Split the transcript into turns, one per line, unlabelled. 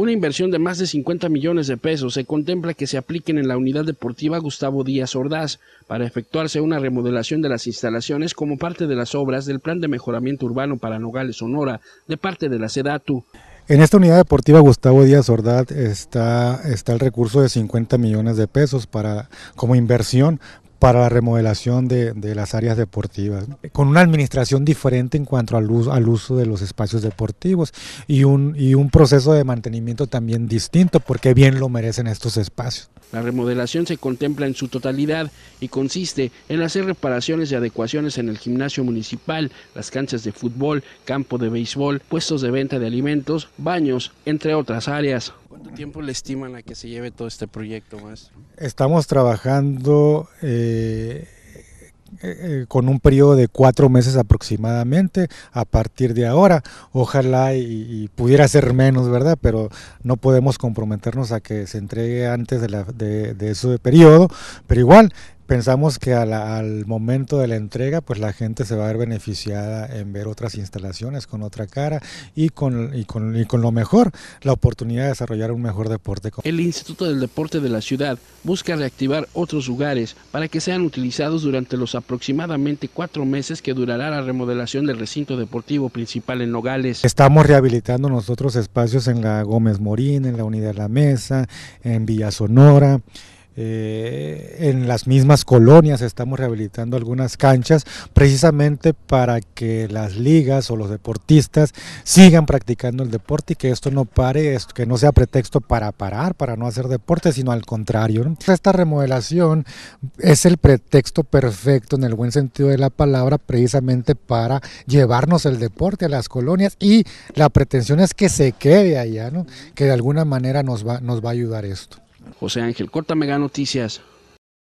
Una inversión de más de 50 millones de pesos se contempla que se apliquen en la unidad deportiva Gustavo Díaz Ordaz para efectuarse una remodelación de las instalaciones como parte de las obras del Plan de Mejoramiento Urbano para Nogales, Sonora, de parte de la SEDATU.
En esta unidad deportiva Gustavo Díaz Ordaz está, está el recurso de 50 millones de pesos para, como inversión para la remodelación de, de, las áreas deportivas, con una administración diferente en cuanto al uso, al uso de los espacios deportivos y un, y un proceso de mantenimiento también distinto, porque bien lo merecen estos espacios.
La remodelación se contempla en su totalidad y consiste en hacer reparaciones y adecuaciones en el gimnasio municipal, las canchas de fútbol, campo de béisbol, puestos de venta de alimentos, baños, entre otras áreas. ¿Cuánto tiempo le estiman a que se lleve todo este proyecto, maestro?
Estamos trabajando eh, eh, con un periodo de cuatro meses aproximadamente a partir de ahora. Ojalá y, y, pudiera ser menos, ¿verdad? Pero no podemos comprometernos a que se entregue antes de, la, de, de ese periodo. Pero igual, pensamos que al momento de la entrega pues la gente se va a ver beneficiada en ver otras instalaciones con otra cara y con, y con, y con lo mejor, la oportunidad de desarrollar un mejor deporte.
El Instituto del Deporte de la ciudad busca reactivar otros lugares para que sean utilizados durante los aproximadamente cuatro meses que durará la remodelación del recinto deportivo principal en Nogales.
Estamos rehabilitando nosotros espacios en la Gómez Morín, en la Unidad de la Mesa, en Villa Sonora, eh, en las mismas colonias estamos rehabilitando algunas canchas precisamente para que las ligas o los deportistas sigan practicando el deporte y que esto no pare, que no sea pretexto para parar, para no hacer deporte, sino al contrario. Esta remodelación es el pretexto perfecto en el buen sentido de la palabra precisamente para llevarnos el deporte a las colonias y la pretensión es que se quede allá, ¿no? que de alguna manera nos va, nos va a ayudar esto.
José Ángel Corta Mega Noticias.